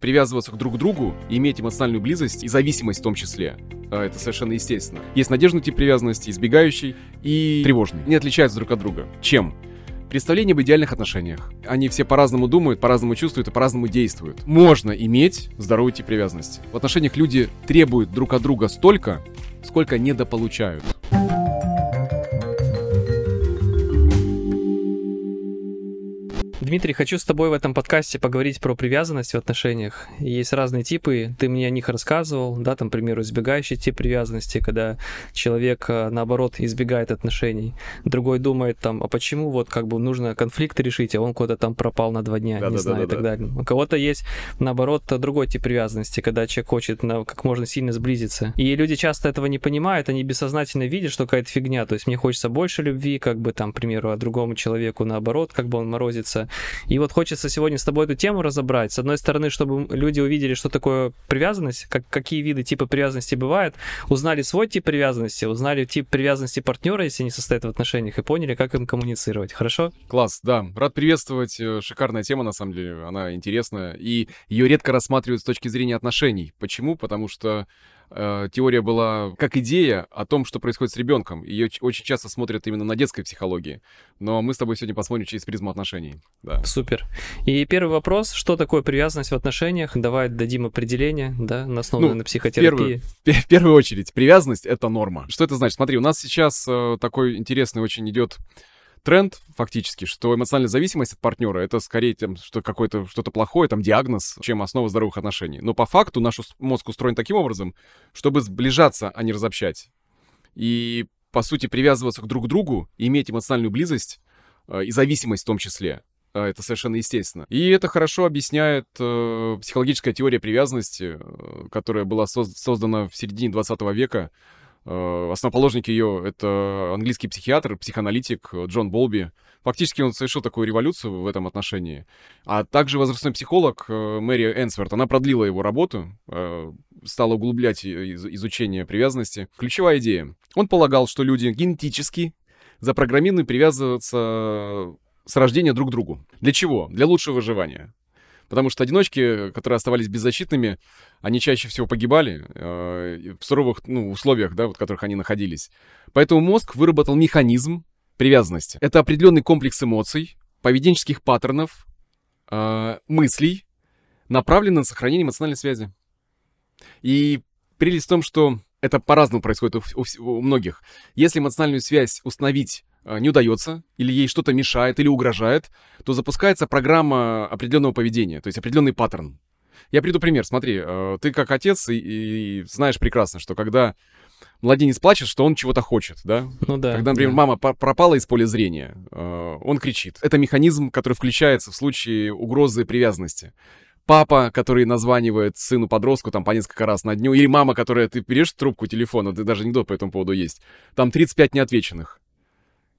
привязываться друг к другу, иметь эмоциональную близость и зависимость в том числе. А, это совершенно естественно. Есть надежный тип привязанности, избегающий и тревожный. Не отличаются друг от друга. Чем? Представление об идеальных отношениях. Они все по-разному думают, по-разному чувствуют и по-разному действуют. Можно иметь здоровый тип привязанности. В отношениях люди требуют друг от друга столько, сколько недополучают. Дмитрий, хочу с тобой в этом подкасте поговорить про привязанность в отношениях. Есть разные типы, ты мне о них рассказывал, да, там, к примеру, избегающий тип привязанности, когда человек, э, наоборот, избегает отношений. Другой думает там, а почему вот как бы нужно конфликт решить, а он куда-то там пропал на два дня, да, не да, знаю, да, и так далее. У кого-то есть, наоборот, другой тип привязанности, когда человек хочет на, как можно сильно сблизиться. И люди часто этого не понимают, они бессознательно видят, что какая-то фигня, то есть мне хочется больше любви, как бы там, к примеру, а другому человеку наоборот, как бы он морозится и вот хочется сегодня с тобой эту тему разобрать. С одной стороны, чтобы люди увидели, что такое привязанность, как, какие виды типа привязанности бывают, узнали свой тип привязанности, узнали тип привязанности партнера, если они состоят в отношениях, и поняли, как им коммуницировать. Хорошо? Класс, да. Рад приветствовать. Э, шикарная тема, на самом деле. Она интересная. И ее редко рассматривают с точки зрения отношений. Почему? Потому что э, теория была как идея о том, что происходит с ребенком. Ее очень часто смотрят именно на детской психологии. Но мы с тобой сегодня посмотрим через призму отношений. Да. Супер. И первый вопрос, что такое привязанность в отношениях? Давай дадим определение, да, на основе ну, на психотерапии. В первую, в первую очередь, привязанность — это норма. Что это значит? Смотри, у нас сейчас э, такой интересный очень идет тренд фактически, что эмоциональная зависимость от партнера это скорее тем, что какое-то что-то плохое, там диагноз, чем основа здоровых отношений. Но по факту наш мозг устроен таким образом, чтобы сближаться, а не разобщать. И по сути привязываться к друг другу, иметь эмоциональную близость э, и зависимость в том числе. Э, это совершенно естественно. И это хорошо объясняет э, психологическая теория привязанности, э, которая была соз- создана в середине 20 века основоположник ее — это английский психиатр, психоаналитик Джон Болби. Фактически он совершил такую революцию в этом отношении. А также возрастной психолог э, Мэри Энсворт, она продлила его работу, э, стала углублять изучение привязанности. Ключевая идея. Он полагал, что люди генетически запрограммированы привязываться с рождения друг к другу. Для чего? Для лучшего выживания. Потому что одиночки, которые оставались беззащитными, они чаще всего погибали э, в суровых ну, условиях, да, вот, в которых они находились. Поэтому мозг выработал механизм привязанности. Это определенный комплекс эмоций, поведенческих паттернов, э, мыслей, направленный на сохранение эмоциональной связи. И прелесть в том, что это по-разному происходит у, у, у многих. Если эмоциональную связь установить не удается, или ей что-то мешает, или угрожает, то запускается программа определенного поведения, то есть определенный паттерн. Я приду пример. Смотри, э, ты как отец и, и знаешь прекрасно, что когда младенец плачет, что он чего-то хочет, да? Ну да. Когда, например, да. мама пропала из поля зрения, э, он кричит. Это механизм, который включается в случае угрозы привязанности. Папа, который названивает сыну-подростку там по несколько раз на дню, или мама, которая, ты берешь трубку телефона, ты даже анекдот по этому поводу есть, там 35 неотвеченных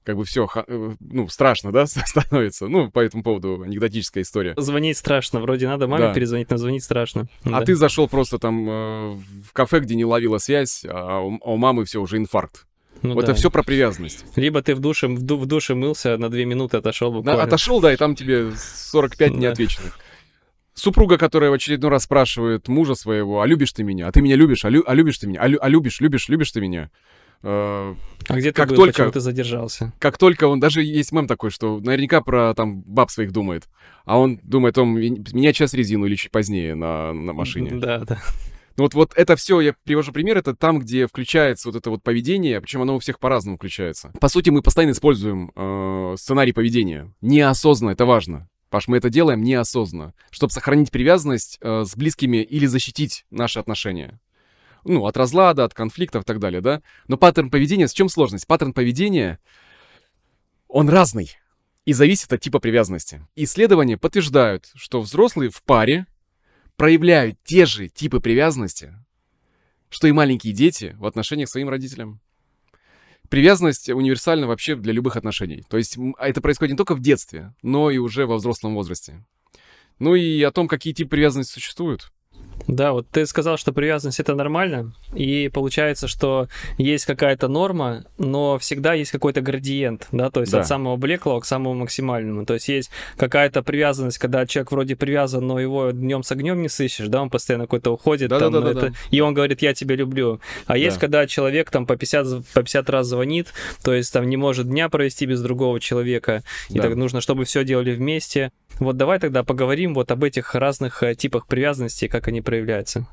как бы все, э, ну, страшно, да, становится. Ну, по этому поводу анекдотическая история. Звонить страшно, вроде надо маме да. перезвонить, но звонить страшно. А да. ты зашел просто там э, в кафе, где не ловила связь, а у, а у мамы все уже инфаркт. Ну, вот да. это все про привязанность. Либо ты в душе, в, ду, в душе мылся, на две минуты отошел буквально. Да, отошел, да, и там тебе 45 неотвеченных. Супруга, которая в очередной раз спрашивает мужа своего, а любишь ты меня? А ты меня любишь? А, лю, а любишь ты меня? А, лю, а любишь, любишь, любишь ты меня? А где ты как был, только, почему ты задержался? Как только он, даже есть мем такой, что наверняка про там баб своих думает, а он думает, он менять сейчас резину или чуть позднее на, на машине. Да, да. Ну вот, вот это все, я привожу пример, это там, где включается вот это вот поведение, причем оно у всех по-разному включается. По сути, мы постоянно используем э, сценарий поведения. Неосознанно, это важно. Паш, мы это делаем неосознанно, чтобы сохранить привязанность э, с близкими или защитить наши отношения ну, от разлада, от конфликтов и так далее, да. Но паттерн поведения, с чем сложность? Паттерн поведения, он разный и зависит от типа привязанности. Исследования подтверждают, что взрослые в паре проявляют те же типы привязанности, что и маленькие дети в отношениях к своим родителям. Привязанность универсальна вообще для любых отношений. То есть это происходит не только в детстве, но и уже во взрослом возрасте. Ну и о том, какие типы привязанности существуют. Да, вот ты сказал, что привязанность это нормально, и получается, что есть какая-то норма, но всегда есть какой-то градиент, да, то есть да. от самого блеклого к самому максимальному. То есть есть какая-то привязанность, когда человек вроде привязан, но его днем с огнем не сыщешь, да, он постоянно какой-то уходит, да, там, да, да, это, да. и он говорит, я тебя люблю. А да. есть, когда человек там по 50, по 50 раз звонит, то есть там не может дня провести без другого человека, и да. так нужно, чтобы все делали вместе. Вот давай тогда поговорим вот об этих разных э, типах привязанности, как они проявляются.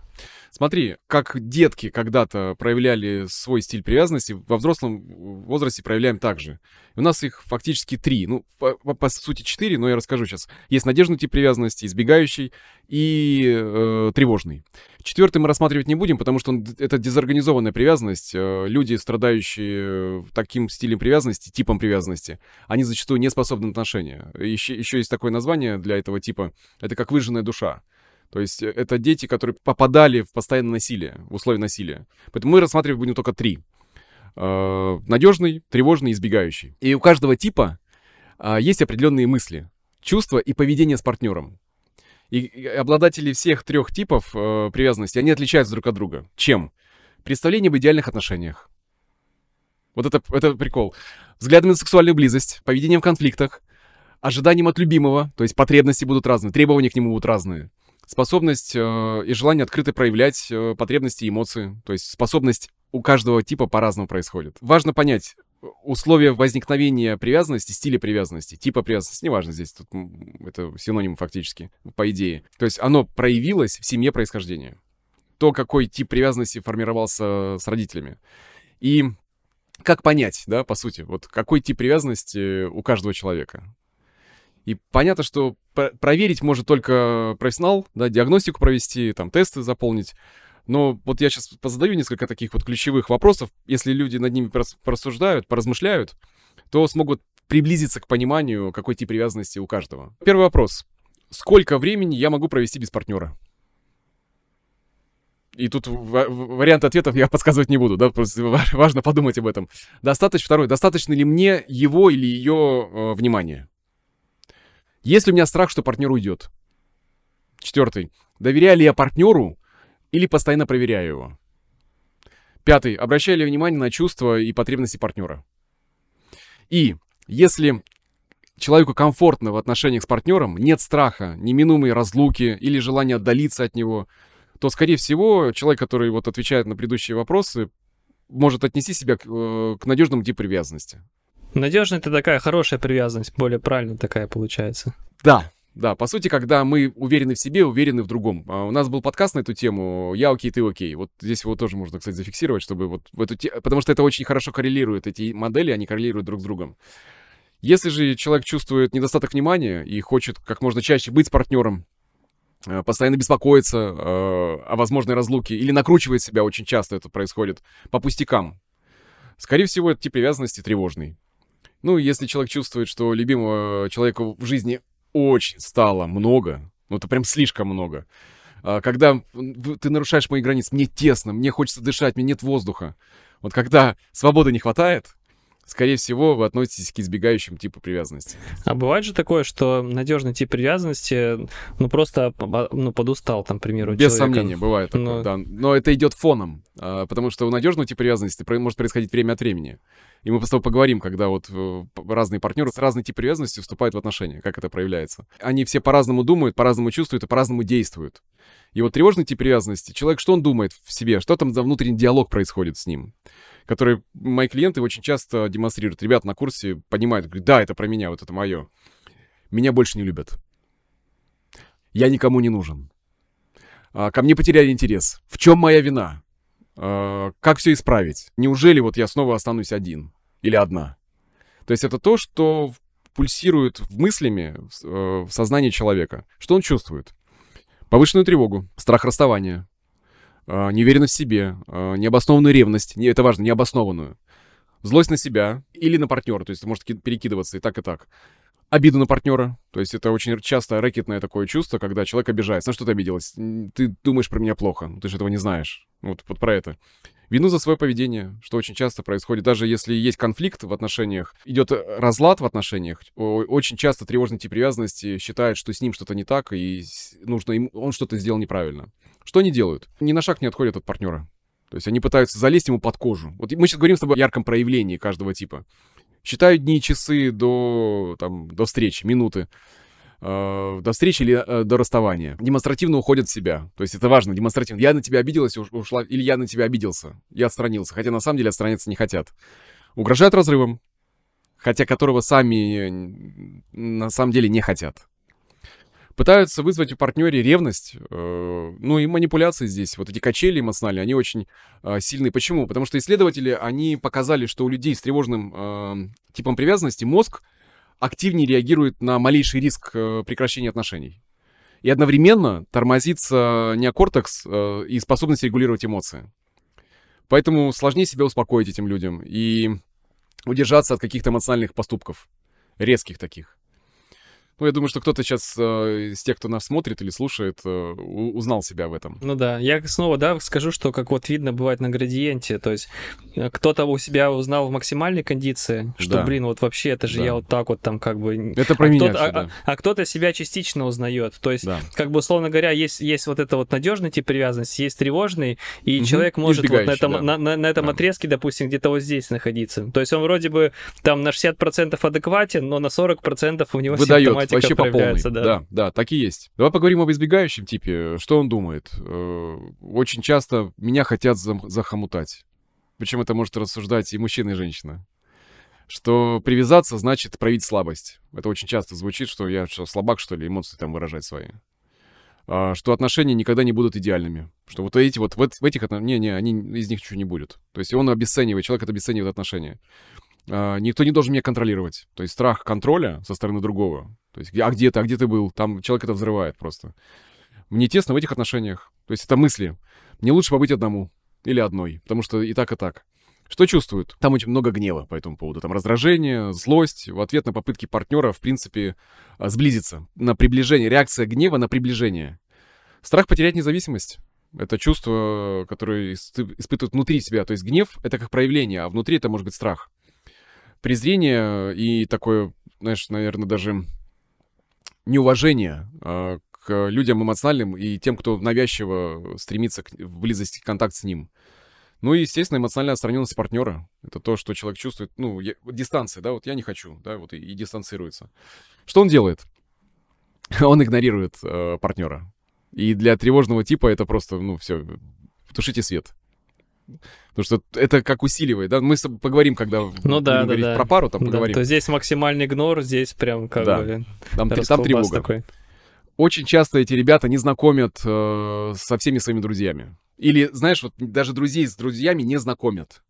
Смотри, как детки когда-то проявляли свой стиль привязанности, во взрослом возрасте проявляем также. У нас их фактически три. Ну, по, по сути, четыре, но я расскажу сейчас. Есть надежный тип привязанности, избегающий и э, тревожный. Четвертый мы рассматривать не будем, потому что он, это дезорганизованная привязанность. Э, люди, страдающие таким стилем привязанности, типом привязанности, они зачастую не способны на отношения. Еще, еще есть такое название для этого типа. Это как выжженная душа. То есть э, это дети, которые попадали в постоянное насилие, в условия насилия. Поэтому мы рассматривать будем только три. Э, надежный, тревожный, избегающий. И у каждого типа э, есть определенные мысли, чувства и поведение с партнером. И обладатели всех трех типов э, привязанности, они отличаются друг от друга. Чем? Представление об идеальных отношениях. Вот это, это прикол. Взглядом на сексуальную близость, поведением в конфликтах, ожиданием от любимого, то есть потребности будут разные, требования к нему будут разные способность э, и желание открыто проявлять э, потребности и эмоции. То есть способность у каждого типа по-разному происходит. Важно понять, условия возникновения привязанности, стиля привязанности, типа привязанности, неважно здесь, тут это синоним фактически, по идее. То есть оно проявилось в семье происхождения. То, какой тип привязанности формировался с родителями. И как понять, да, по сути, вот какой тип привязанности у каждого человека. И понятно, что проверить может только профессионал, да, диагностику провести, там, тесты заполнить. Но вот я сейчас позадаю несколько таких вот ключевых вопросов. Если люди над ними просуждают, поразмышляют, то смогут приблизиться к пониманию, какой тип привязанности у каждого. Первый вопрос. Сколько времени я могу провести без партнера? И тут вариант ответов я подсказывать не буду, да, просто важно подумать об этом. Достаточно, второй, достаточно ли мне его или ее э, внимания? Есть ли у меня страх, что партнер уйдет? Четвертый. Доверяю ли я партнеру или постоянно проверяю его? Пятый. Обращаю ли внимание на чувства и потребности партнера? И если человеку комфортно в отношениях с партнером, нет страха, неминуемой разлуки или желания отдалиться от него, то, скорее всего, человек, который вот отвечает на предыдущие вопросы, может отнести себя к, э, к надежному типу привязанности. Надежная это такая хорошая привязанность, более правильно такая получается. Да, да, по сути, когда мы уверены в себе, уверены в другом. А у нас был подкаст на эту тему «Я окей, ты окей». Вот здесь его тоже можно, кстати, зафиксировать, чтобы вот в эту те... Потому что это очень хорошо коррелирует, эти модели, они коррелируют друг с другом. Если же человек чувствует недостаток внимания и хочет как можно чаще быть с партнером, э, постоянно беспокоится э, о возможной разлуке или накручивает себя, очень часто это происходит, по пустякам, скорее всего, это тип привязанности тревожный. Ну, если человек чувствует, что любимого человека в жизни очень стало много, ну, это прям слишком много, а, когда ты нарушаешь мои границы, мне тесно, мне хочется дышать, мне нет воздуха. Вот когда свободы не хватает, скорее всего, вы относитесь к избегающим типу привязанности. А бывает же такое, что надежный тип привязанности, ну, просто ну, подустал, там, к примеру, Без человека. сомнения, бывает такое, Но... да. Но это идет фоном, а, потому что у надежного типа привязанности может происходить время от времени. И мы просто поговорим, когда вот э, разные партнеры с разной тип привязанности вступают в отношения, как это проявляется. Они все по-разному думают, по-разному чувствуют и по-разному действуют. И вот тревожный тип привязанности, человек, что он думает в себе, что там за внутренний диалог происходит с ним который мои клиенты очень часто демонстрируют. Ребята на курсе понимают, говорят, да, это про меня, вот это мое. Меня больше не любят. Я никому не нужен. А, ко мне потеряли интерес. В чем моя вина? А, как все исправить? Неужели вот я снова останусь один или одна? То есть это то, что пульсирует в мыслями э, в сознании человека. Что он чувствует? Повышенную тревогу, страх расставания, э, неуверенность в себе, э, необоснованную ревность, не, это важно, необоснованную, злость на себя или на партнера, то есть это может перекидываться и так, и так. Обиду на партнера, то есть это очень часто рэкетное такое чувство, когда человек обижается. На что ты обиделась? Ты думаешь про меня плохо, ты же этого не знаешь. Вот, вот про это. Вину за свое поведение, что очень часто происходит. Даже если есть конфликт в отношениях, идет э, разлад в отношениях, очень часто тревожный тип привязанности считает, что с ним что-то не так, и нужно им, он что-то сделал неправильно. Что они делают? Ни на шаг не отходят от партнера. То есть они пытаются залезть ему под кожу. Вот мы сейчас говорим с тобой о ярком проявлении каждого типа. Считают дни и часы до, там, до встречи, минуты. Э, до встречи или э, до расставания. Демонстративно уходят в себя. То есть это важно, демонстративно. Я на тебя обиделась, ушла, или я на тебя обиделся. Я отстранился. Хотя на самом деле отстраняться не хотят. Угрожают разрывом, хотя которого сами на самом деле не хотят. Пытаются вызвать у партнера ревность, э, ну и манипуляции здесь. Вот эти качели эмоциональные, они очень сильные. Почему? Потому что исследователи, они показали, что у людей с тревожным типом привязанности мозг активнее реагирует на малейший риск э, прекращения отношений. И одновременно тормозится неокортекс э, и способность регулировать эмоции. Поэтому сложнее себя успокоить этим людям и удержаться от каких-то эмоциональных поступков, резких таких. Ну, я думаю, что кто-то сейчас э, из тех, кто нас смотрит или слушает, э, узнал себя в этом. Ну да, я снова, да, скажу, что как вот видно бывает на градиенте, то есть э, кто-то у себя узнал в максимальной кондиции, что, да. блин, вот вообще это же да. я вот так вот там как бы... Это про а меня кто все, а, да. а, а кто-то себя частично узнает, то есть да. как бы, условно говоря, есть, есть вот это вот надежный тип привязанности, есть тревожный, и угу. человек может вот на этом, да. на, на, на этом да. отрезке, допустим, где-то вот здесь находиться. То есть он вроде бы там на 60% адекватен, но на 40% у него Выдает, вообще по полной да. Да, да, так и есть. Давай поговорим об избегающем типе. Что он думает? Э, очень часто меня хотят захомутать. Причем это может рассуждать и мужчина, и женщина. Что привязаться значит проявить слабость. Это очень часто звучит, что я что, слабак, что ли, эмоции там выражать свои. А, что отношения никогда не будут идеальными. Что вот эти вот, в, в этих отношениях, не-не, они, из них ничего не будет. То есть он обесценивает, человек это обесценивает отношения. А, никто не должен меня контролировать. То есть страх контроля со стороны другого. То есть, а где ты, а где ты был? Там человек это взрывает просто. Мне тесно в этих отношениях. То есть это мысли. Мне лучше побыть одному или одной, потому что и так, и так. Что чувствуют? Там очень много гнева по этому поводу. Там раздражение, злость в ответ на попытки партнера, в принципе, а, сблизиться. На приближение. Реакция гнева на приближение. Страх потерять независимость. Это чувство, которое испытывают внутри себя. То есть гнев — это как проявление, а внутри это может быть страх презрение и такое, знаешь, наверное, даже неуважение э, к людям эмоциональным и тем, кто навязчиво стремится к, в близости, контакт с ним. Ну и, естественно, эмоциональная отстраненность партнера. Это то, что человек чувствует, ну, я, дистанция, да, вот я не хочу, да, вот и, и дистанцируется. Что он делает? он игнорирует э, партнера. И для тревожного типа это просто, ну, все, тушите свет. Потому что это как усиливает, да? Мы поговорим, когда ну, да, да, да. про пару, там да, поговорим. То здесь максимальный игнор, здесь прям как да. бы... Там, там тревога. Такой. Очень часто эти ребята не знакомят э, со всеми своими друзьями. Или, знаешь, вот даже друзей с друзьями не знакомят.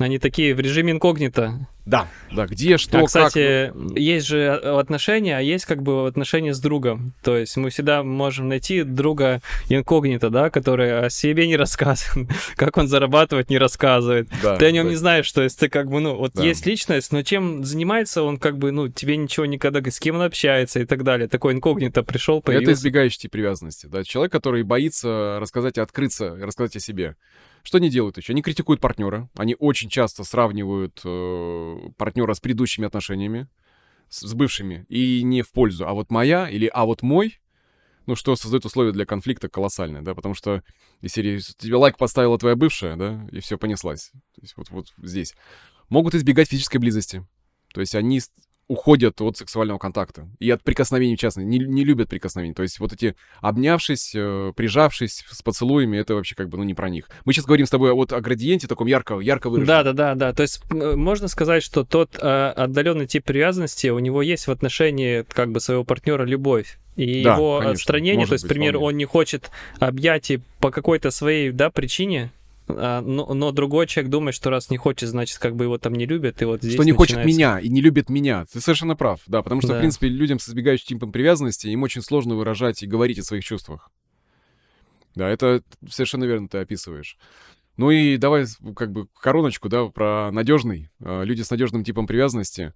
Они такие в режиме инкогнито. Да, да, где, что, а, кстати, как. Ну, есть же э, отношения, а есть как бы отношения с другом. То есть мы всегда можем найти друга инкогнито, да, который о себе не рассказывает, как он зарабатывает, не рассказывает. Да, ты о нем да. не знаешь, то есть ты как бы, ну, вот да. есть личность, но чем занимается он, как бы, ну, тебе ничего никогда, с кем он общается и так далее. Такой инкогнито пришел, появился. Это избегающий привязанности, да, человек, который боится рассказать и открыться, рассказать о себе. Что они делают еще? Они критикуют партнера. Они очень часто сравнивают э, партнера с предыдущими отношениями, с, с бывшими, и не в пользу. А вот моя или а вот мой, ну, что создает условия для конфликта колоссальные, да, потому что из тебе лайк поставила твоя бывшая, да, и все понеслась. То есть вот, вот здесь. Могут избегать физической близости. То есть они уходят от сексуального контакта. И от прикосновений, в частности, не, не любят прикосновений. То есть вот эти обнявшись, э, прижавшись с поцелуями, это вообще как бы, ну, не про них. Мы сейчас говорим с тобой вот о градиенте таком ярко, ярко выраженном. Да, да, да, да. То есть можно сказать, что тот э, отдаленный тип привязанности, у него есть в отношении как бы своего партнера любовь. И да, его конечно, отстранение, то есть, например, он не хочет объятий по какой-то своей, да, причине, но, но другой человек думает, что раз не хочет, значит, как бы его там не любят, и вот здесь Что не начинается... хочет меня и не любит меня. Ты совершенно прав, да, потому что, да. в принципе, людям с избегающим типом привязанности им очень сложно выражать и говорить о своих чувствах. Да, это совершенно верно ты описываешь. Ну и давай как бы короночку, да, про надежный. А, люди с надежным типом привязанности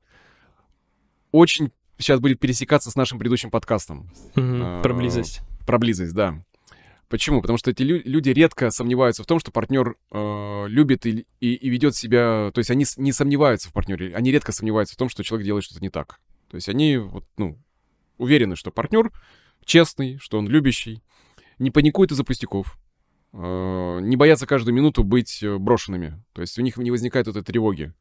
очень сейчас будет пересекаться с нашим предыдущим подкастом. Угу, про близость. Про близость, да. Почему? Потому что эти лю- люди редко сомневаются в том, что партнер э, любит и, и, и ведет себя... То есть они не сомневаются в партнере, они редко сомневаются в том, что человек делает что-то не так. То есть они вот, ну, уверены, что партнер честный, что он любящий, не паникует из-за пустяков, э, не боятся каждую минуту быть э, брошенными. То есть у них не возникает этой тревоги.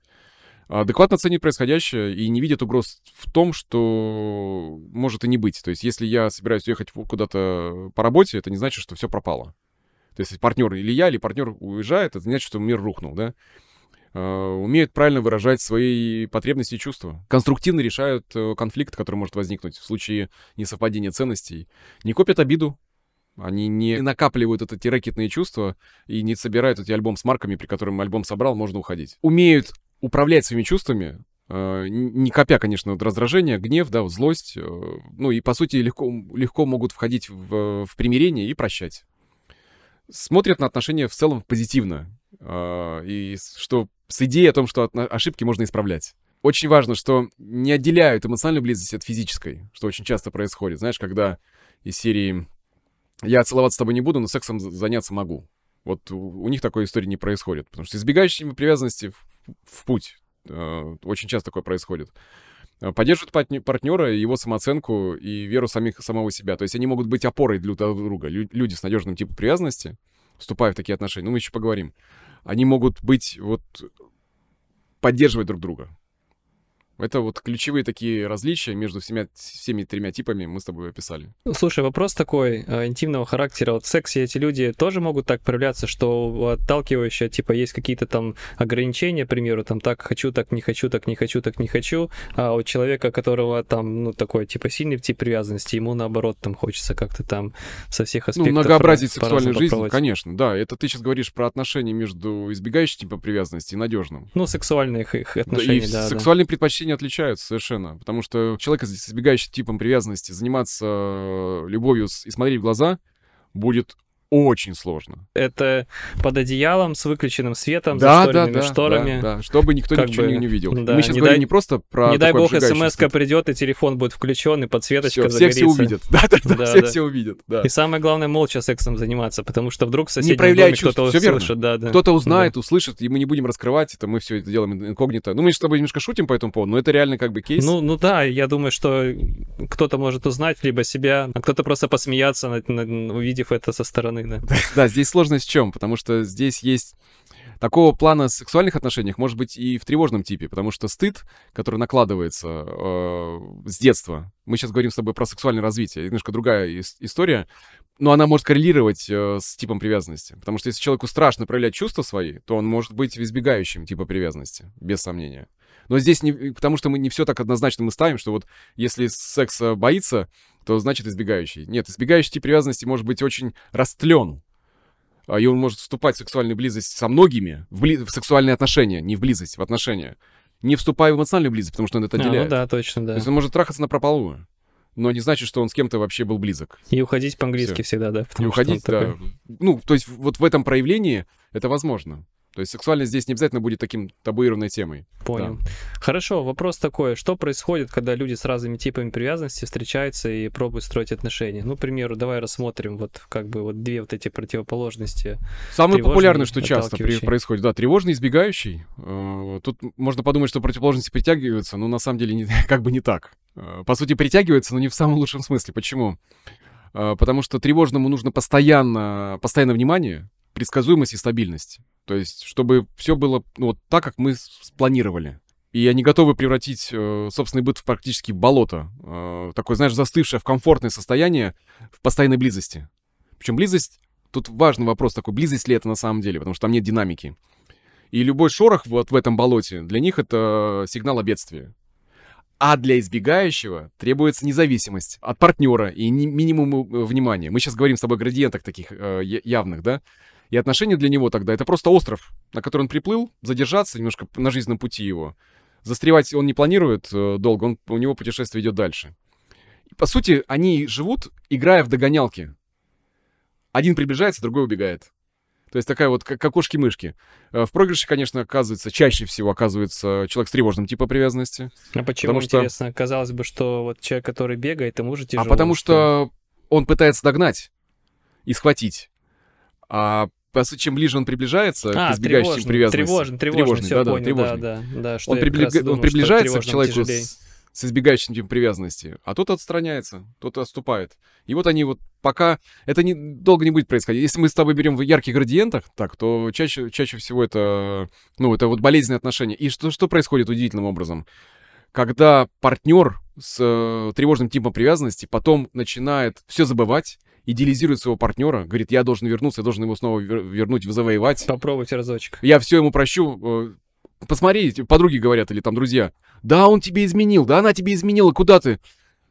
Адекватно ценит происходящее и не видит угроз в том, что может и не быть. То есть если я собираюсь уехать куда-то по работе, это не значит, что все пропало. То есть партнер или я, или партнер уезжает, это значит, что мир рухнул, да? Uh, умеют правильно выражать свои потребности и чувства. Конструктивно решают uh, конфликт, который может возникнуть в случае несовпадения ценностей. Не копят обиду, они не накапливают это, эти рэкетные чувства и не собирают эти альбом с марками, при котором альбом собрал, можно уходить. Умеют управлять своими чувствами, э, не копя, конечно, вот раздражение, гнев, да, злость, э, ну и, по сути, легко, легко могут входить в, в примирение и прощать. Смотрят на отношения в целом позитивно, э, и что с идеей о том, что ошибки можно исправлять. Очень важно, что не отделяют эмоциональную близость от физической, что очень часто происходит. Знаешь, когда из серии «я целоваться с тобой не буду, но сексом заняться могу». Вот у, них такой истории не происходит, потому что избегающими привязанности в, путь. Э, очень часто такое происходит. Э, поддерживают партнера, его самооценку и веру самих, самого себя. То есть они могут быть опорой для друга. Люди с надежным типом привязанности, вступая в такие отношения, ну мы еще поговорим, они могут быть вот поддерживать друг друга. Это вот ключевые такие различия между всеми, всеми тремя типами мы с тобой описали. Ну, слушай, вопрос такой э, интимного характера. Вот в сексе эти люди тоже могут так проявляться, что отталкивающие, типа, есть какие-то там ограничения, к примеру, там, так хочу, так не хочу, так не хочу, так не хочу, а у человека, которого там, ну, такой, типа, сильный тип привязанности, ему, наоборот, там хочется как-то там со всех ну, аспектов... Ну, многообразить сексуальную жизнь, конечно, да. Это ты сейчас говоришь про отношения между избегающим типом привязанности и надежным. Ну, сексуальных их отношений, да. И да, сексуальные да. предпочтения не отличаются совершенно, потому что человек, избегающий типом привязанности, заниматься э, любовью и смотреть в глаза будет очень сложно. Это под одеялом с выключенным светом, да, за да, да, шторами. Да, да, чтобы никто ничего бы, не увидел. Да, Мы сейчас не говорим дай, не просто про Не дай бог смс придет, и телефон будет включен, и подсветочка все, загорится. Все все увидят. Да, да, да, да все да. все увидят. Да. И самое главное, молча сексом заниматься, потому что вдруг в соседнем не доме кто-то услышит. Да, да. Кто-то узнает, да. услышит, и мы не будем раскрывать это, мы все это делаем инкогнито. Ну, мы с тобой немножко шутим по этому поводу, но это реально как бы кейс. Ну, ну да, я думаю, что кто-то может узнать либо себя, а кто-то просто посмеяться, увидев это со стороны. Да, да здесь сложность в чем? Потому что здесь есть такого плана сексуальных отношениях может быть и в тревожном типе, потому что стыд, который накладывается э, с детства, мы сейчас говорим с тобой про сексуальное развитие, немножко другая история, но она может коррелировать э, с типом привязанности, потому что если человеку страшно проявлять чувства свои, то он может быть избегающим типа привязанности, без сомнения. Но здесь не, потому что мы не все так однозначно мы ставим, что вот если секса боится, то значит избегающий. Нет, избегающий тип привязанности может быть очень растлен, а, и он может вступать в сексуальную близость со многими, в, бли... в сексуальные отношения, не в близость, в отношения, не вступая в эмоциональную близость, потому что он это отделяет. А, ну да, точно, да. То есть он может трахаться на прополу, но не значит, что он с кем-то вообще был близок. И уходить по-английски Всё. всегда, да? И уходить, да. Такой... Ну, то есть вот в этом проявлении это возможно. То есть сексуальность здесь не обязательно будет таким табуированной темой. Понял. Да. Хорошо, вопрос такой. Что происходит, когда люди с разными типами привязанности встречаются и пробуют строить отношения? Ну, к примеру, давай рассмотрим вот как бы вот две вот эти противоположности. Самое популярное, что часто происходит, да, тревожный, избегающий. Э, тут можно подумать, что противоположности притягиваются, но на самом деле не, как бы не так. Э, по сути, притягиваются, но не в самом лучшем смысле. Почему? Э, потому что тревожному нужно постоянно, постоянно внимание, предсказуемость и стабильность. То есть, чтобы все было ну, вот так, как мы спланировали. И они готовы превратить э, собственный быт в практически болото. Э, такое, знаешь, застывшее в комфортное состояние в постоянной близости. Причем близость, тут важный вопрос такой, близость ли это на самом деле, потому что там нет динамики. И любой шорох вот в этом болоте, для них это сигнал о бедствии. А для избегающего требуется независимость от партнера и минимум э, внимания. Мы сейчас говорим с тобой о градиентах таких э, явных, да? И отношения для него тогда это просто остров, на который он приплыл, задержаться немножко на жизненном пути его. Застревать он не планирует э, долго, он, у него путешествие идет дальше. И, по сути, они живут, играя в догонялки. Один приближается, другой убегает. То есть такая вот, как окошки-мышки. Э, в проигрыше, конечно, оказывается, чаще всего оказывается человек с тревожным типом привязанности. А почему, потому интересно? Что... Казалось бы, что вот человек, который бегает, ему же тяжело. А потому что он пытается догнать. и схватить. А по сути, чем ближе он приближается а, к избегающей тревожный, привязанности. Тревожный, тревожный, тревожный всё, да, да, понял, тревожный. да, да, да, что Он, я как приблига- раз и думал, он приближается к человеку с, с избегающим типом привязанности, а тот отстраняется, тот отступает. И вот они вот пока... Это не, долго не будет происходить. Если мы с тобой берем в ярких градиентах, так, то чаще, чаще всего это, ну, это вот болезненные отношения. И что, что происходит удивительным образом? Когда партнер с э, тревожным типом привязанности потом начинает все забывать, идеализирует своего партнера, говорит, я должен вернуться, я должен его снова вер- вернуть, завоевать. Попробуйте разочек. Я все ему прощу. э, Посмотри, подруги говорят, или там друзья. Да, он тебе изменил, да, она тебе изменила, куда ты?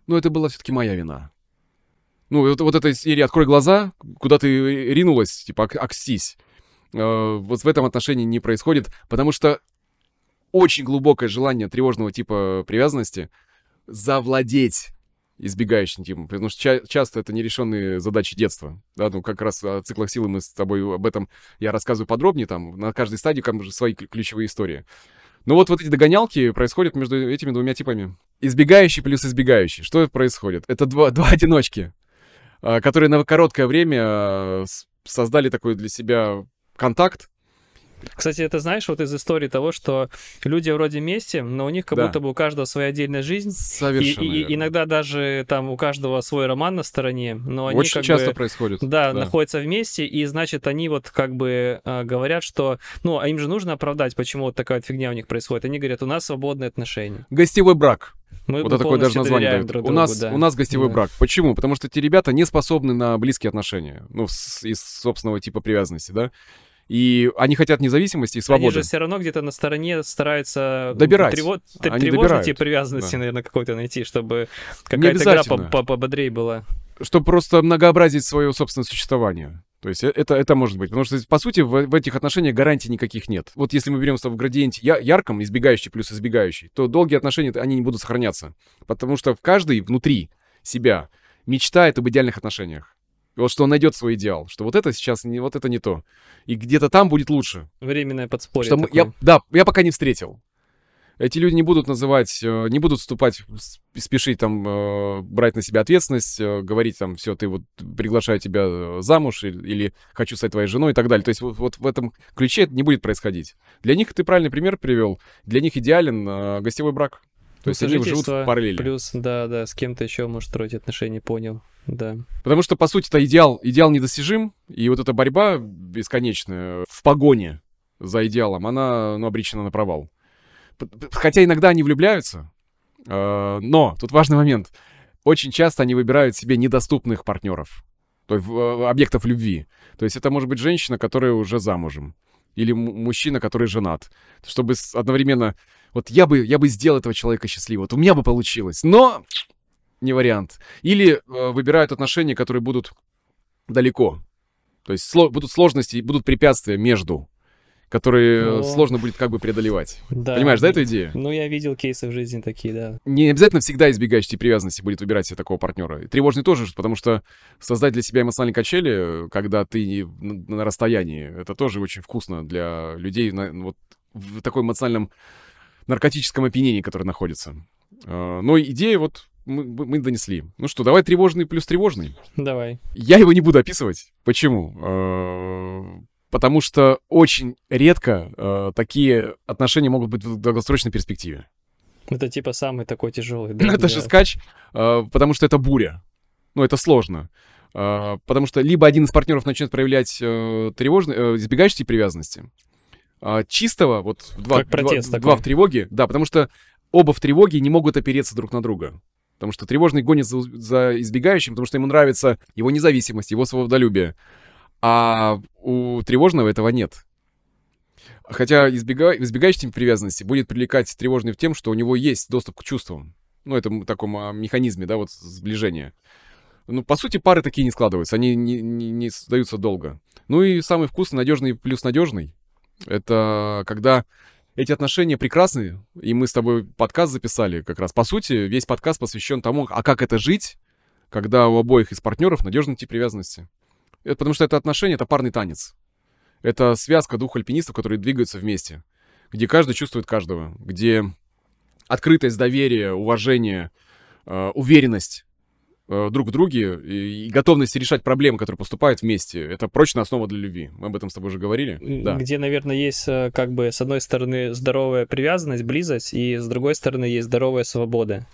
Ну, это была все-таки моя вина. Ну, вот, вот эта серия «Открой глаза», куда ты ринулась, типа, окстись. Э, Вот в этом отношении не происходит, потому что очень глубокое желание тревожного типа привязанности завладеть избегающим типом, потому что ча- часто это нерешенные задачи детства. Да, ну как раз о циклах силы мы с тобой об этом я рассказываю подробнее, там на каждой стадии там же свои ключ- ключевые истории. Но вот, вот эти догонялки происходят между этими двумя типами. Избегающий плюс избегающий. Что происходит? Это два, два одиночки, а, которые на короткое время а, создали такой для себя контакт, Кстати, это знаешь вот из истории того, что люди вроде вместе, но у них как Да. будто бы у каждого своя отдельная жизнь. Совершенно и- и верно. иногда даже там у каждого свой роман на стороне, но они Очень как часто бы... происходит. Да, Да. находятся вместе, и значит, они вот как бы э, говорят, что, ну, а им же нужно оправдать, почему вот такая вот фигня у них происходит. Они говорят, у нас свободные отношения. Гостевой брак. Мы вот это такое даже название дают. друг у, нас, да. у нас гостевой Да. брак. Почему? Потому что эти ребята не способны на близкие отношения. Ну, с- из собственного типа привязанности, да? И они хотят независимости и Они свободы. же все равно где-то на стороне стараются Добирать. трево- Они добирают. тип привязанности, Да. наверное, какой-то найти, чтобы какая-то игра по- по- пободрее была. Чтобы просто многообразить свое собственное существование. То есть э- это, это может быть. Потому что, по сути, в, в этих отношениях гарантий никаких нет. Вот если мы берем в градиенте я, ярком, избегающий плюс избегающий, то долгие отношения, они не будут сохраняться. Потому что в каждый внутри себя мечтает об идеальных отношениях. Вот что он найдет свой идеал, что вот это сейчас не, вот это не то. И где-то там будет лучше. Временное подспорье. Что мы- такое. я, да, я пока не встретил. Эти люди не будут называть, э, не будут вступать, спешить там э, брать на себя ответственность, э, говорить там, все, ты вот приглашаю тебя замуж или, или хочу стать твоей женой и так далее. То есть вот, вот в этом ключе это не будет происходить. Для них ты правильный пример привел. Для них идеален гостевой брак. То Ну, есть они живут в параллели. Плюс, да, да, с кем-то еще может строить отношения, понял. Да. Потому что, по сути, это идеал, идеал недостижим, и вот эта борьба бесконечная в погоне за идеалом, она ну, обречена на провал. Хотя иногда они влюбляются, э, но тут важный момент. Очень часто они выбирают себе недоступных партнеров, то есть э, объектов любви. То есть это может быть женщина, которая уже замужем, или мужчина, который женат, чтобы одновременно... Вот я бы, я бы сделал этого человека счастливым, вот у меня бы получилось, но не вариант. Или э, выбирают отношения, которые будут далеко. То есть сло- будут сложности, будут препятствия между, которые э, Ну. сложно будет как бы преодолевать. да. Понимаешь, да, эту идею? Ну, я видел кейсы в жизни такие, да. Не обязательно всегда избегающий привязанности будет выбирать себе такого партнера. Тревожный тоже, потому что создать для себя эмоциональные качели, когда ты на, расстоянии, это тоже очень вкусно для людей на- вот в таком эмоциональном наркотическом опьянении, которое находится. Э, Но идея вот мы, мы донесли. Ну что, давай тревожный плюс тревожный. Давай. Я его не буду описывать. Почему? Э, Потому что очень редко э, такие отношения могут быть в долгосрочной перспективе. Это типа самый такой тяжелый. Да, это для- же скач, э, потому что это буря. Ну, это сложно. Э, Потому что либо один из партнеров начнет проявлять э, тревожный, э, избегающий тип привязанности, а чистого, вот в два, два- два в тревоге, да, потому что оба в тревоге не могут опереться друг на друга. Потому что тревожный гонит за, за избегающим, потому что ему нравится его независимость, его свободолюбие. А у тревожного этого нет. Хотя избега... избегающий привязанности будет привлекать тревожный в тем, что у него есть доступ к чувствам. Ну, это м- таком а, механизме, да, вот сближения. Ну, по сути, пары такие не складываются, они не, не, не создаются долго. Ну и самый вкусный, надежный плюс надежный, это когда эти отношения прекрасны, и мы с тобой подкаст записали как раз. По сути, весь подкаст посвящен тому, а как это жить, когда у обоих из партнеров надежный тип привязанности. Это потому что это отношения, это парный танец. Это связка двух альпинистов, которые двигаются вместе, где каждый чувствует каждого, где открытость, доверие, уважение, э, уверенность э, друг в друге и, и готовность решать проблемы, которые поступают вместе. Это прочная основа для любви. Мы об этом с тобой уже говорили. Да. Где, наверное, есть э, как бы с одной стороны здоровая привязанность, близость, и с другой стороны есть здоровая свобода.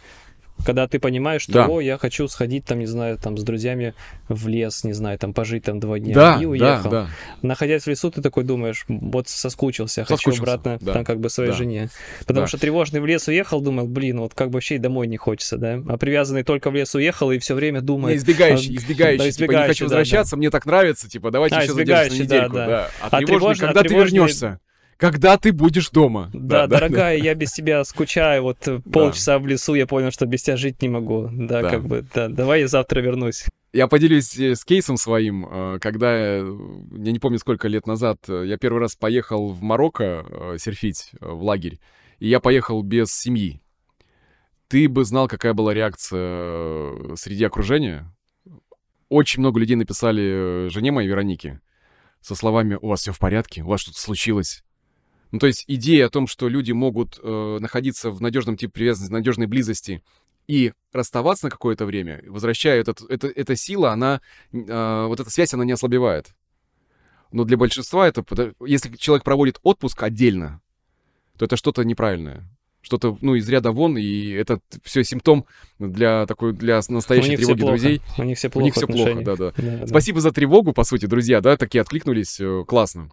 Когда ты понимаешь, что, Да. о, я хочу сходить, там, не знаю, там, с друзьями в лес, не знаю, там, пожить там два дня, Да, и да, уехал. да. Находясь в лесу, ты такой думаешь, вот соскучился, хочу Соскучился, обратно да, там как бы своей да. жене. Потому Да. что тревожный в лес уехал, думал, блин, вот как бы вообще и домой не хочется, да? А привязанный только в лес уехал и все время Не, думает, избегающий, а, избегающий, да, типа, не избегающий, хочу да, возвращаться, мне так нравится, типа, давайте А, еще задержимся на избегающий, да, недельку, да. да. А, А тревожный, тревожный- когда а ты тревожный- вернешься? Когда ты будешь дома? Да, дорогая, я без тебя скучаю, вот полчаса в лесу, я понял, что без тебя жить не могу. Да, Да. как бы, да, давай я завтра вернусь. Я поделюсь э, с кейсом своим, э, когда, э, я не помню, сколько лет назад, я первый раз поехал в Марокко серфить в лагерь, и я поехал без семьи. Ты бы знал, какая была реакция среди окружения. Очень много людей написали жене моей Веронике со словами «У вас все в порядке? У вас что-то случилось?» Ну, то есть идея о том, что люди могут э, находиться в надежном типе привязанности, надежной близости и расставаться на какое-то время, возвращая этот, это, эта сила, она, э, вот эта связь, она не ослабевает. Но для большинства это, если человек проводит отпуск отдельно, то это что-то неправильное. Что-то, ну, из ряда вон, и это все симптом для такой, для У настоящей тревоги друзей. У них все У плохо. них все плохо, да-да. Да, да. Спасибо за тревогу, по сути, друзья, да, такие откликнулись, э, классно.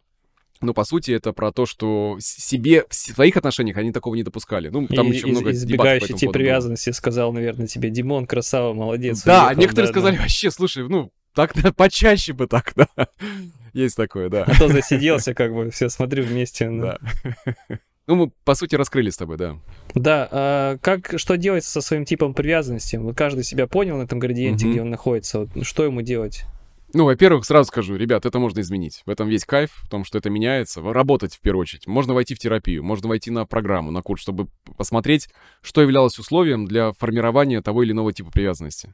Но по сути это про то, что себе в своих отношениях они такого не допускали. Ну, там И еще из- много избегающий тип поводу было. привязанности сказал, наверное, тебе, Димон, красава, молодец. Да, уехал». некоторые Да, сказали, да. вообще, слушай, ну, так да, почаще бы так, да. Есть такое, да. А то засиделся, как бы, все, смотрю вместе. ну. Да. Ну, мы, по сути, раскрыли с тобой, да. Да, а как, что делать со своим типом привязанности? Вот каждый себя понял на этом градиенте, Мгм. где он находится. Вот что ему делать? Ну, во-первых, сразу скажу, ребят, это можно изменить. В этом весь кайф, в том, что это меняется. Работать, в первую очередь. Можно войти в терапию, можно войти на программу, на курс, чтобы посмотреть, что являлось условием для формирования того или иного типа привязанности.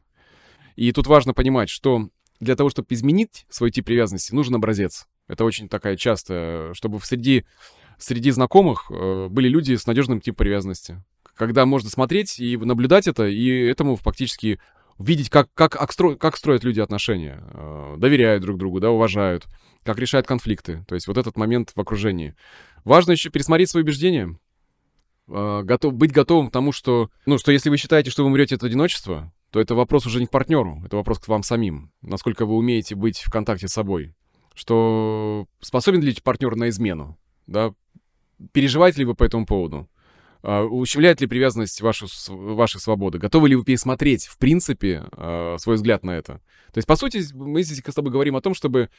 И тут важно понимать, что для того, чтобы изменить свой тип привязанности, нужен образец. Это очень такая частая, чтобы среди, среди знакомых э, были люди с надежным типом привязанности. Когда можно смотреть и наблюдать это, и этому фактически видеть, как, как, как, стро- как строят люди отношения, э, доверяют друг другу, да, уважают, как решают конфликты. То есть вот этот момент в окружении. Важно еще пересмотреть свои убеждения, э, готов, быть готовым к тому, что, ну, что если вы считаете, что вы умрете от одиночества, то это вопрос уже не к партнеру, это вопрос к вам самим. Насколько вы умеете быть в контакте с собой. Что способен ли партнер на измену, да? Переживаете ли вы по этому поводу? А, Ущемляет ли привязанность вашу, вашей свободы? Готовы ли вы пересмотреть, в принципе, а, свой взгляд на это? То есть, по сути, мы здесь с тобой говорим о том, чтобы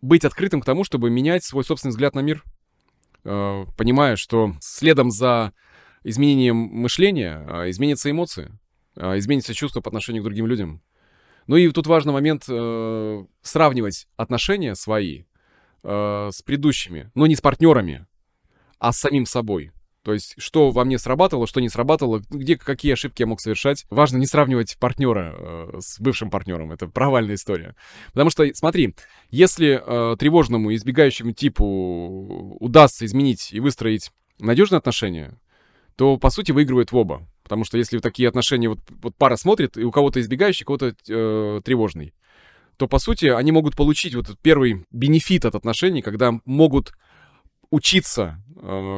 быть открытым к тому, чтобы менять свой собственный взгляд на мир, а, понимая, что следом за изменением мышления изменятся эмоции, изменится чувство по отношению к другим людям. Ну и тут важный момент э, сравнивать отношения свои э, с предыдущими, но не с партнерами, а с самим собой. То есть, что во мне срабатывало, что не срабатывало, где какие ошибки я мог совершать. Важно не сравнивать партнера э, с бывшим партнером. Это провальная история. Потому что, смотри, если э, тревожному избегающему типу удастся изменить и выстроить надежные отношения, то, по сути, выигрывает в оба. Потому что если такие отношения, вот, вот пара смотрит, и у кого-то избегающий, кого-то э, тревожный, то, по сути, они могут получить вот этот первый бенефит от отношений, когда могут учиться,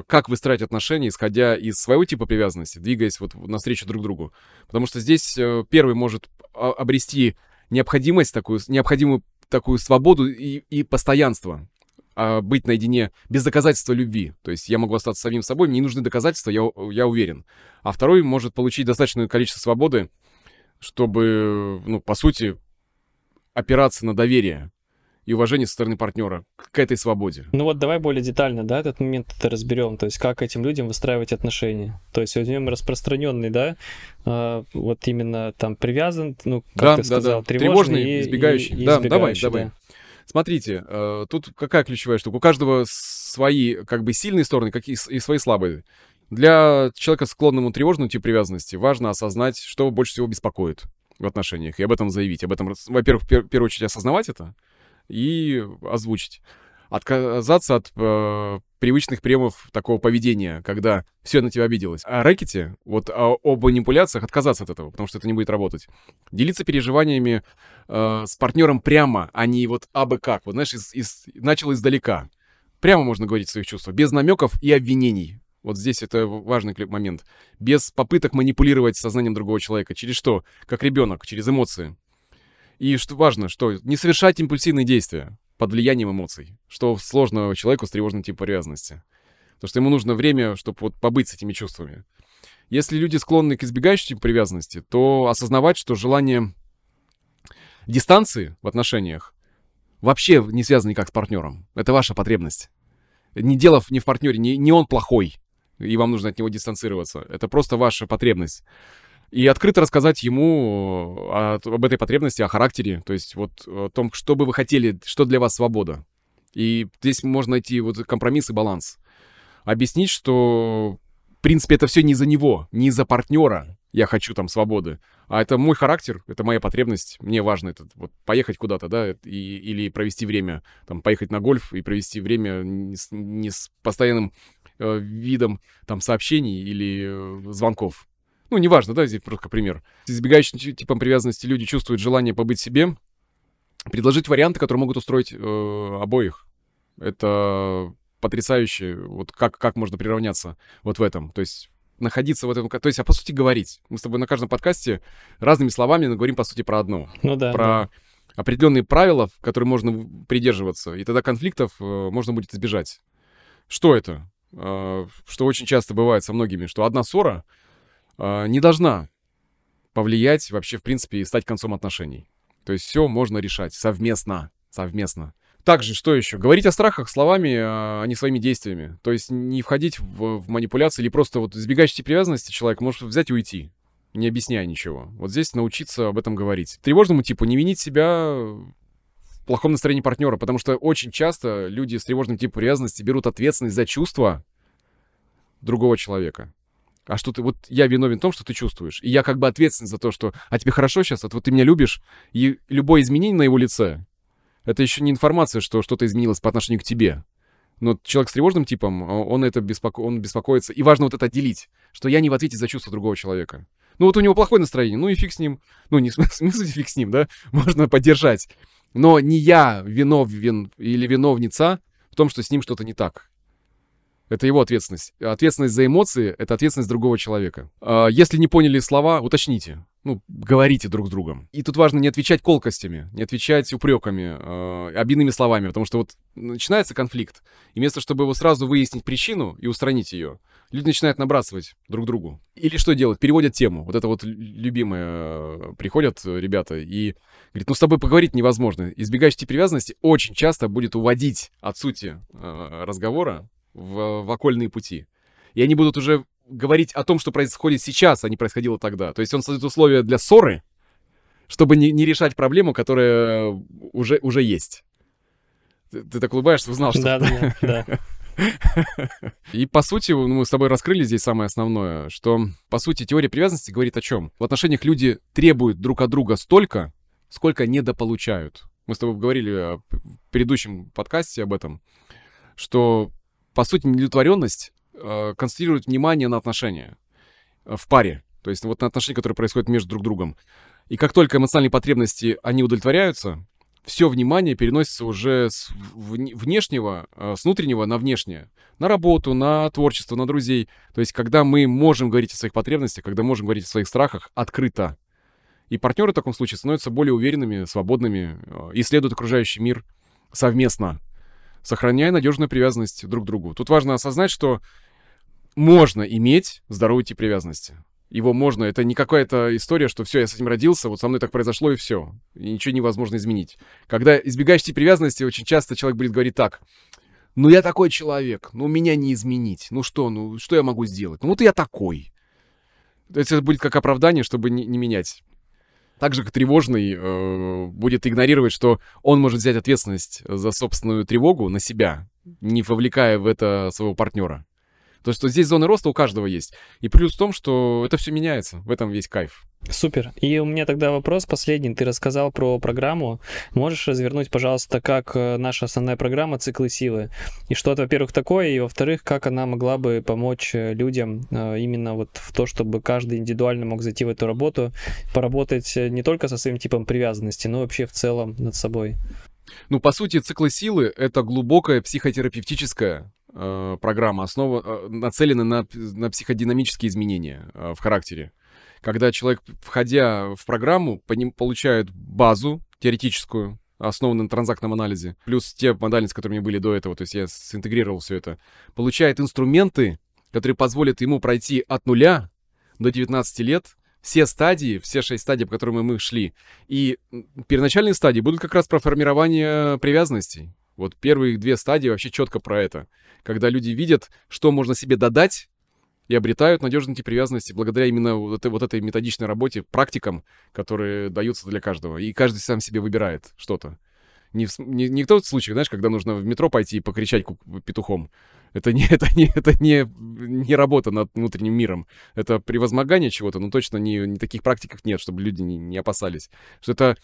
как выстраивать отношения, исходя из своего типа привязанности, двигаясь вот навстречу друг другу. Потому что здесь э, первый может обрести необходимость такую, необходимую такую свободу и, и постоянство, а быть наедине без доказательства любви. То есть я могу остаться самим собой, мне не нужны доказательства, я, я уверен. А второй может получить достаточное количество свободы, чтобы, ну, по сути, опираться на доверие и уважение со стороны партнера к этой свободе. Ну вот давай более детально, да, этот момент это разберем, то есть как этим людям выстраивать отношения. То есть возьмем распространенный, да, а, вот именно там привязан, ну, как Да, ты да, сказал, да. тревожный, Тревожный, и, избегающий. и- и Да, давай, избегающий, давай. да. Смотрите, э, тут какая ключевая штука? У каждого свои, как бы, сильные стороны, как и, и свои слабые. Для человека, склонному тревожному типу привязанности, важно осознать, что больше всего беспокоит в отношениях, и об этом заявить. Об этом, во-первых, в пер- в первую очередь осознавать это и озвучить. отказаться от э, привычных приемов такого поведения, когда все на тебя обиделось. А рэкете, вот о, о манипуляциях, отказаться от этого, потому что это не будет работать. Делиться переживаниями э, с партнером прямо, а не вот абы как. Вот знаешь, из, из, начал издалека. Прямо можно говорить своих чувств, без намеков и обвинений. Вот здесь это важный момент. Без попыток манипулировать сознанием другого человека. Через что? Как ребенок, через эмоции. И что важно, что не совершать импульсивные действия под влиянием эмоций, что сложно человеку с тревожным типом привязанности. Потому что ему нужно время, чтобы вот побыть с этими чувствами. Если люди склонны к избегающему типу привязанности, то осознавать, что желание дистанции в отношениях вообще не связано никак с партнером. Это ваша потребность. Не дело не в партнере, не, не он плохой, и вам нужно от него дистанцироваться. Это просто ваша потребность и открыто рассказать ему о, об этой потребности, о характере, то есть вот о том, что бы вы хотели, что для вас свобода. И здесь можно найти вот компромисс и баланс. Объяснить, что, в принципе, это все не за него, не за партнера я хочу там свободы, а это мой характер, это моя потребность, мне важно это вот поехать куда-то, да, и, или провести время, там, поехать на гольф и провести время не с, не с постоянным э, видом там сообщений или э, звонков. Ну, неважно, да, здесь просто пример. С избегающим типом привязанности люди чувствуют желание побыть себе, предложить варианты, которые могут устроить э, обоих. Это потрясающе, вот как, как можно приравняться вот в этом. То есть находиться в этом, то есть, а по сути говорить. Мы с тобой на каждом подкасте разными словами говорим, по сути, про одно. Ну да. Про да. определенные правила, которые можно придерживаться, и тогда конфликтов э, можно будет избежать. Что это? Э, что очень часто бывает со многими, что одна ссора не должна повлиять вообще, в принципе, и стать концом отношений. То есть все можно решать совместно, совместно. Также, что еще? Говорить о страхах словами, а не своими действиями. То есть не входить в, в манипуляции или просто вот избегающей привязанности человек может взять и уйти, не объясняя ничего. Вот здесь научиться об этом говорить. Тревожному типу не винить себя в плохом настроении партнера, потому что очень часто люди с тревожным типом привязанности берут ответственность за чувства другого человека а что ты, вот я виновен в том, что ты чувствуешь. И я как бы ответственен за то, что, а тебе хорошо сейчас, вот, вот ты меня любишь, и любое изменение на его лице, это еще не информация, что что-то изменилось по отношению к тебе. Но человек с тревожным типом, он это беспоко... он беспокоится. И важно вот это отделить, что я не в ответе за чувства другого человека. Ну вот у него плохое настроение, ну и фиг с ним. Ну не в смысле фиг с ним, да? Можно поддержать. Но не я виновен или виновница в том, что с ним что-то не так. Это его ответственность. Ответственность за эмоции — это ответственность другого человека. А, если не поняли слова, уточните. Ну, говорите друг с другом. И тут важно не отвечать колкостями, не отвечать упреками, э, обидными словами, потому что вот начинается конфликт, и вместо чтобы его сразу выяснить причину и устранить ее, люди начинают набрасывать друг другу. Или что делать? Переводят тему. Вот это вот любимое. Э, приходят ребята и говорят, ну с тобой поговорить невозможно. Избегающий привязанности очень часто будет уводить от сути э, разговора в, в окольные пути. И они будут уже говорить о том, что происходит сейчас, а не происходило тогда. То есть он создает условия для ссоры, чтобы не, не решать проблему, которая уже, уже есть. Ты, ты так улыбаешься, узнал, что... Да, да, да. И по сути, ну, мы с тобой раскрыли здесь самое основное, что по сути теория привязанности говорит о чем? В отношениях люди требуют друг от друга столько, сколько недополучают. Мы с тобой говорили в предыдущем подкасте об этом, что по сути, неудовлетворенность э, концентрирует внимание на отношения э, в паре. То есть вот на отношения, которые происходят между друг другом. И как только эмоциональные потребности, они удовлетворяются, все внимание переносится уже с внешнего, э, с внутреннего на внешнее. На работу, на творчество, на друзей. То есть когда мы можем говорить о своих потребностях, когда можем говорить о своих страхах открыто. И партнеры в таком случае становятся более уверенными, свободными, э, исследуют окружающий мир совместно сохраняя надежную привязанность друг к другу. Тут важно осознать, что можно иметь здоровый тип привязанности. Его можно, это не какая-то история, что все, я с этим родился, вот со мной так произошло и все. И ничего невозможно изменить. Когда избегаешь тип привязанности, очень часто человек будет говорить так. Ну я такой человек, ну меня не изменить. Ну что, ну что я могу сделать? Ну вот я такой. То есть это будет как оправдание, чтобы не, не менять так же тревожный э, будет игнорировать, что он может взять ответственность за собственную тревогу на себя, не вовлекая в это своего партнера. То есть что здесь зоны роста у каждого есть. И плюс в том, что это все меняется. В этом весь кайф. Супер. И у меня тогда вопрос последний. Ты рассказал про программу. Можешь развернуть, пожалуйста, как э, наша основная программа «Циклы силы»? И что это, во-первых, такое, и, во-вторых, как она могла бы помочь э, людям э, именно вот в то, чтобы каждый индивидуально мог зайти в эту работу, поработать не только со своим типом привязанности, но вообще в целом над собой? Ну, по сути, «Циклы силы» — это глубокая психотерапевтическая программа, основа, э, нацелена на, на психодинамические изменения э, в характере когда человек, входя в программу, по ним получает базу теоретическую, основанную на транзактном анализе, плюс те модальности, которые у меня были до этого, то есть я синтегрировал все это, получает инструменты, которые позволят ему пройти от нуля до 19 лет, все стадии, все шесть стадий, по которым мы шли. И первоначальные стадии будут как раз про формирование привязанностей. Вот первые две стадии вообще четко про это. Когда люди видят, что можно себе додать, и обретают надежные привязанности благодаря именно вот этой, вот этой методичной работе, практикам, которые даются для каждого. И каждый сам себе выбирает что-то. Не, в, не, не тот случай, знаешь, когда нужно в метро пойти и покричать петухом. Это не, это не, это не, не работа над внутренним миром. Это превозмогание чего-то, но точно не, не таких практиков нет, чтобы люди не, не опасались. Что это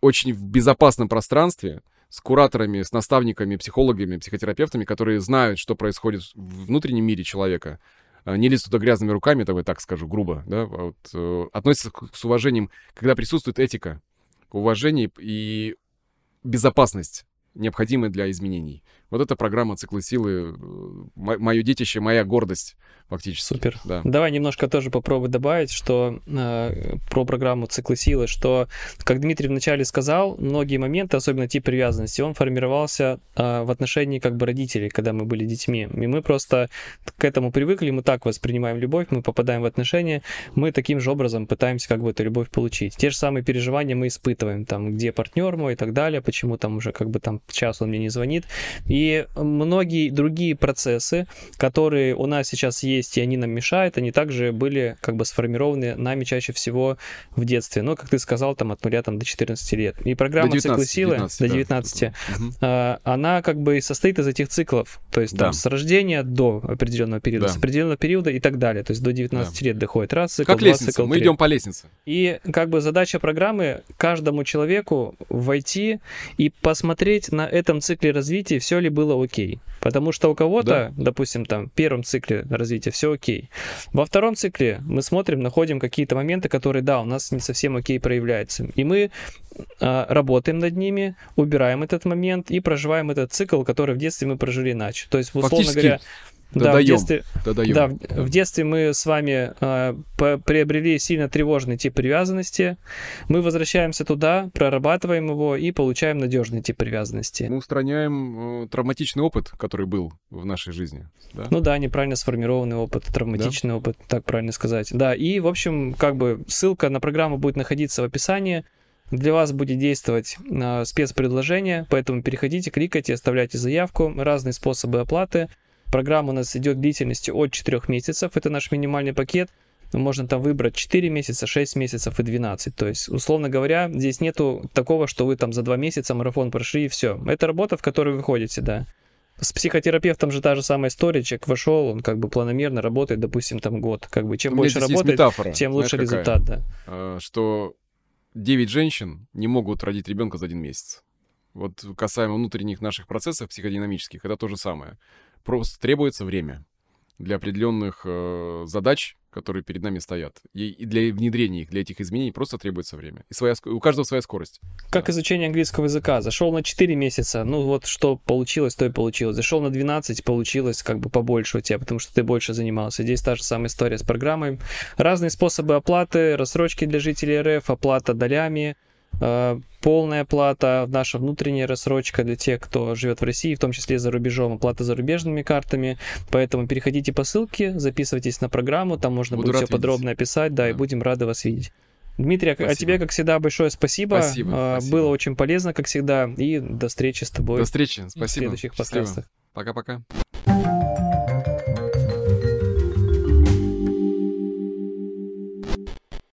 очень в безопасном пространстве, с кураторами, с наставниками, психологами, психотерапевтами, которые знают, что происходит в внутреннем мире человека, а, не лезут туда грязными руками, я так скажу, грубо, да, а вот, э, относятся с уважением, когда присутствует этика, уважение и безопасность необходимые для изменений. Вот эта программа «Циклы силы», э, мое детище, моя гордость фактически. Супер. Да. Давай немножко тоже попробуй добавить, что э, про программу «Циклы силы», что, как Дмитрий вначале сказал, многие моменты, особенно тип привязанности, он формировался э, в отношении как бы родителей, когда мы были детьми. И мы просто к этому привыкли, мы так воспринимаем любовь, мы попадаем в отношения, мы таким же образом пытаемся как бы эту любовь получить. Те же самые переживания мы испытываем, там, где партнер мой и так далее, почему там уже как бы там час он мне не звонит. И многие другие процессы, которые у нас сейчас есть, и они нам мешают, они также были как бы сформированы нами чаще всего в детстве. Ну, как ты сказал, там от нуля там, до 14 лет. И программа 19, циклы силы 19, до 19, да. э, она как бы состоит из этих циклов. То есть да. там с рождения до определенного периода, да. с определенного периода и так далее. То есть до 19 да. лет доходит раз цикл, как два лестница. цикл, Мы идем по лестнице. И как бы задача программы каждому человеку войти и посмотреть на этом цикле развития, все ли было окей. Потому что у кого-то, да. допустим, там в первом цикле развития все окей. Во втором цикле мы смотрим, находим какие-то моменты, которые, да, у нас не совсем окей проявляются. И мы э, работаем над ними, убираем этот момент и проживаем этот цикл, который в детстве мы прожили иначе. То есть, условно Фактически... говоря, да, в детстве, додаем. Да, в детстве мы с вами э, приобрели сильно тревожный тип привязанности. Мы возвращаемся туда, прорабатываем его и получаем надежный тип привязанности. Мы устраняем э, травматичный опыт, который был в нашей жизни. Да? Ну да, неправильно сформированный опыт, травматичный да? опыт, так правильно сказать. Да, и, в общем, как бы ссылка на программу будет находиться в описании. Для вас будет действовать э, спецпредложение, поэтому переходите, кликайте, оставляйте заявку, разные способы оплаты – Программа у нас идет длительностью от 4 месяцев, это наш минимальный пакет. Можно там выбрать 4 месяца, 6 месяцев и 12. То есть, условно говоря, здесь нету такого, что вы там за 2 месяца марафон прошли и все. Это работа, в которой вы ходите, да. С психотерапевтом же та же самая история. Человек вошел, он как бы планомерно работает, допустим, там год. Как бы чем У больше работает, метафора, тем лучше знаешь, результат, какая? да. А, что 9 женщин не могут родить ребенка за один месяц. Вот касаемо внутренних наших процессов психодинамических, это то же самое. Просто требуется время для определенных э, задач, которые перед нами стоят. И, и для внедрения их, для этих изменений просто требуется время. И своя, у каждого своя скорость. Как да. изучение английского языка. Зашел на 4 месяца, ну вот что получилось, то и получилось. Зашел на 12, получилось как бы побольше у тебя, потому что ты больше занимался. Здесь та же самая история с программой. Разные способы оплаты, рассрочки для жителей РФ, оплата долями, полная плата, наша внутренняя рассрочка для тех, кто живет в России, в том числе за рубежом, оплата зарубежными картами. Поэтому переходите по ссылке, записывайтесь на программу, там можно Буду будет все видеть. подробно описать, да, да, и будем рады вас видеть. Дмитрий, спасибо. а тебе, как всегда, большое спасибо. Спасибо, э, спасибо. Было очень полезно, как всегда. И до встречи с тобой. До встречи. Спасибо. В следующих подкастах. Пока-пока.